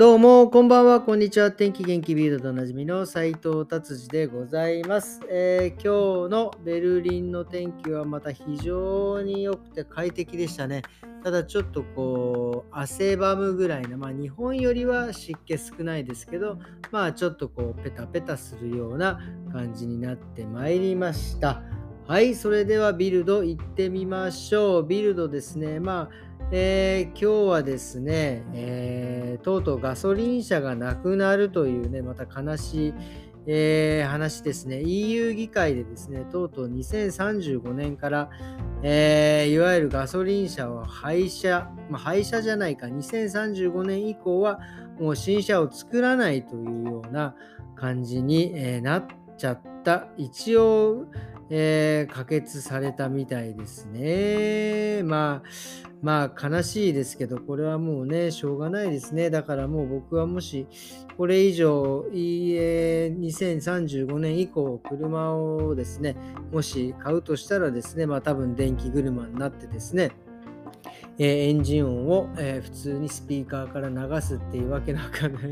どうも、こんばんは、こんにちは。天気元気ビールドでおなじみの斉藤達治でございます、えー、今日のベルリンの天気はまた非常に良くて快適でしたね。ただちょっとこう、汗ばむぐらいな、まあ日本よりは湿気少ないですけど、まあちょっとこう、ペタペタするような感じになってまいりました。はい、それではビルド行ってみましょう。ビルドですね。まあえー、今日はですね、えー、とうとうガソリン車がなくなるというね、また悲しい、えー、話ですね。EU 議会でですね、とうとう2035年から、えいわゆるガソリン車を廃車、まあ、廃車じゃないか、2035年以降はもう新車を作らないというような感じに、えなっちゃった。一応、えー、可決されたみたいですね。まあ、まあ悲しいですけど、これはもうね、しょうがないですね。だからもう僕はもし、これ以上、2035年以降、車をですね、もし買うとしたらですね、まあ多分電気車になってですね、え、エンジン音を、え、普通にスピーカーから流すっていうわけのわかんない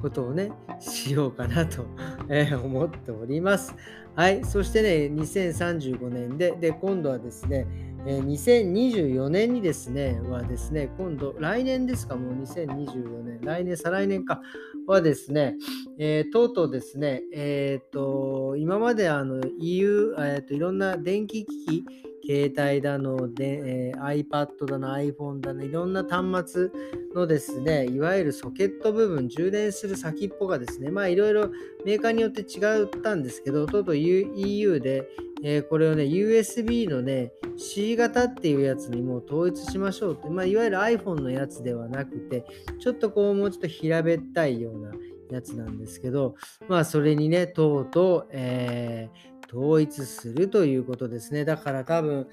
ことをね、しようかなと、えー、思っております。はい、そしてね、2035年で、で、今度はですね、え2024年にですね、はですね、今度、来年ですか、もう2024年、来年、再来年か、はですね、えー、とうとうですね、えっ、ー、と、今まであの EU、えーと、いろんな電気機器、携帯だので、えー、iPad だの iPhone だのいろんな端末のですねいわゆるソケット部分充電する先っぽがですねまあいろいろメーカーによって違ったんですけどとうとう EU で、えー、これをね USB のね C 型っていうやつにもう統一しましょうって、まあ、いわゆる iPhone のやつではなくてちょっとこうもうちょっと平べったいようなやつなんですけどまあそれにねとうとう、えー統一するということですね。だから多分、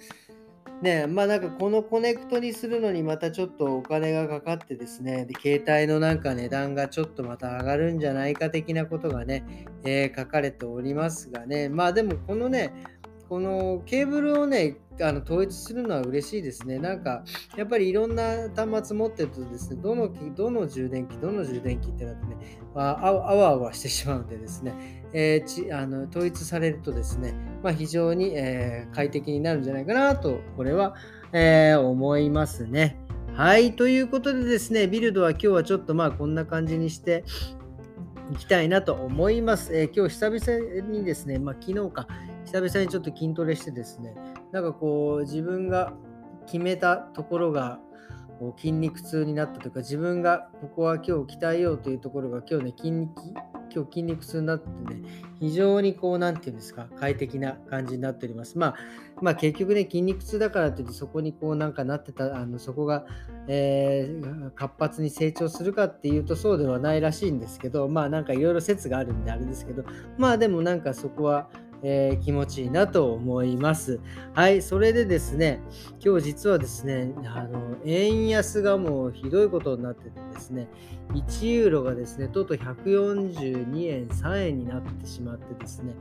ね、まあなんかこのコネクトにするのにまたちょっとお金がかかってですね、で携帯のなんか値段がちょっとまた上がるんじゃないか的なことがね、えー、書かれておりますがね、まあでもこのね、このケーブルをね、あの統一するのは嬉しいですね。なんか、やっぱりいろんな端末持ってるとですね、どのどの充電器、どの充電器ってなってね、ああわあわしてしまうんでですね、えー、ちあの統一されるとですね、まあ、非常に、えー、快適になるんじゃないかなと、これは、えー、思いますね。はい、ということでですね、ビルドは今日はちょっとまあこんな感じにしていきたいなと思います。え今日久々にですね、まあ、昨日か、久々にちょっと筋トレしてですね、なんかこう自分が決めたところがこう筋肉痛になったというか自分がここは今日鍛えようというところが今日ね筋肉今日筋肉痛になってね非常にこう何て言うんですか快適な感じになっております。まあまあ結局ね筋肉痛だからといってそこにこうなんかなってたあのそこが、えー、活発に成長するかっていうとそうではないらしいんですけどまあなんかいろいろ説があるんであれですけどまあでもなんかそこはえー、気持ちいいなと思います。はい、それでですね、今日実はですね、あの円安がもうひどいことになっててですね、1ユーロがですね、とうとう142円、3円になってしまってですね、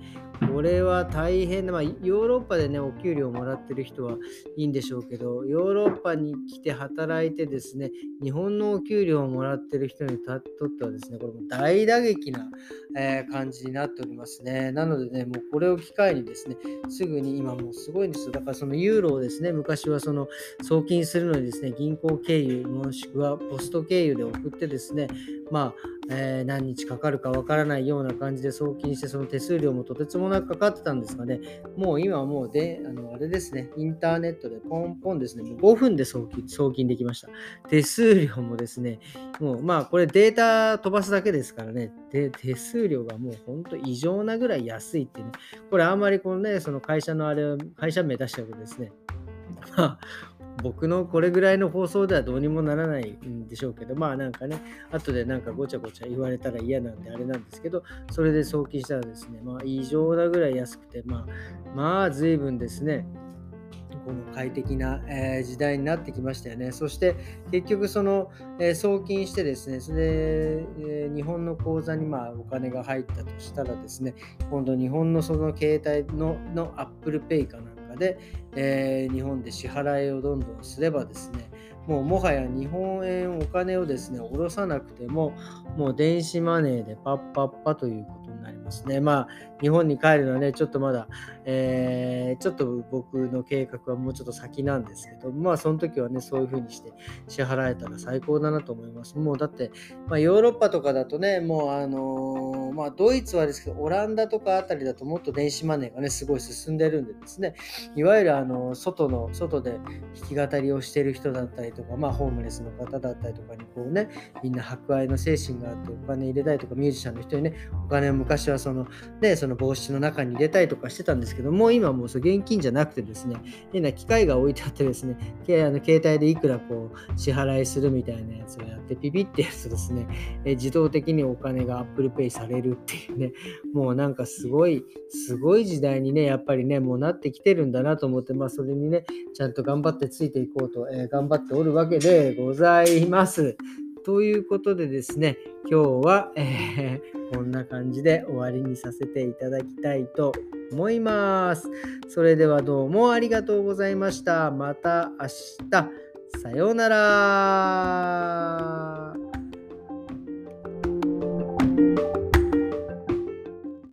これは大変な、まあ、ヨーロッパでね、お給料をもらってる人はいいんでしょうけど、ヨーロッパに来て働いてですね、日本のお給料をもらってる人にとってはですね、これも大打撃な、えー、感じになっておりますね。なのでね、もうこれを機会にですね、すぐに今もうすごいんですよ。だからそのユーロをですね、昔はその送金するのにですね、銀行経由もしくはポスト経由で送ってですね、まあ、えー、何日かかるかわからないような感じで送金して、その手数料もとてつもなくかかってたんですがね、もう今はもうで、あの、あれですね、インターネットでポンポンですね、もう5分で送金送金できました。手数料もですね、もうまあこれデータ飛ばすだけですからね、で手数料がもう本当異常なぐらい安いってね、これあんまりこのね、その会社のあれ、会社名出しちゃうとですね、まあ、僕のこれぐらいの放送ではどうにもならないんでしょうけど、まあなんかね、後でなんかごちゃごちゃ言われたら嫌なんであれなんですけど、それで送金したらですね、まあ異常なぐらい安くて、まあ、まあ随分ですね、この快適な、え、時代になってきましたよね。そして結局その、え、送金してですね、それで、え、日本の口座にまあお金が入ったとしたらですね、今度日本のその携帯のの Apple Pay かなで、え日本で支払いをどんどんすればですね、もうもはや日本円お金をですね、下ろさなくても、もう電子マネーでパッパッパということになります。ね。まあ、日本に帰るのはね、ちょっとまだ、えー、ちょっと僕の計画はもうちょっと先なんですけど、まあ、その時はね、そういう風にして支払えたら最高だなと思います。もうだって、まあ、ヨーロッパとかだとね、もうあのー、まあ、ドイツはですけど、オランダとかあたりだともっと電子マネーがね、すごい進んでるんでですね、いわゆるあの外の、外で弾き語りをしてる人だったりとか、まあ、ホームレスの方だったりとかにこうね、みんな博愛の精神があってお金入れたりとか、ミュージシャンの人にね、お金を昔はその、ね、その帽子の中に入れたりとかしてたんですけども、今もうそ現金じゃなくてですね、変な機械が置いてあってですね、あの携帯でいくらこう支払いするみたいなやつをやって、ピピってやつですね、え自動的にお金が Apple Pay されるっていうね、もうなんかすごい、すごい時代にね、やっぱりね、もうなってきてるんだなと思って、まあそれにね、ちゃんと頑張ってついていこうと、えー、頑張っておるわけでございます。ということでですね、今日は、えー、こんな感じで終わりにさせていただきたいと思います。それではどうもありがとうございました。また明日。さようなら。